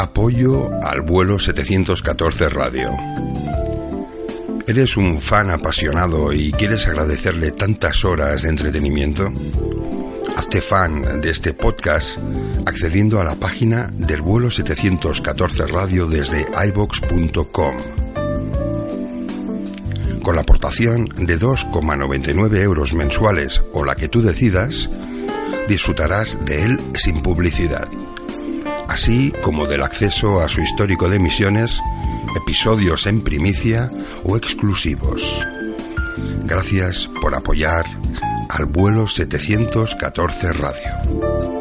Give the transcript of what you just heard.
Apoyo al vuelo 714 Radio. ¿Eres un fan apasionado y quieres agradecerle tantas horas de entretenimiento? Hazte fan de este podcast accediendo a la página del vuelo 714 Radio desde ibox.com. Con la aportación de 2,99 euros mensuales o la que tú decidas, disfrutarás de él sin publicidad, así como del acceso a su histórico de emisiones, episodios en primicia o exclusivos. Gracias por apoyar al vuelo 714 Radio.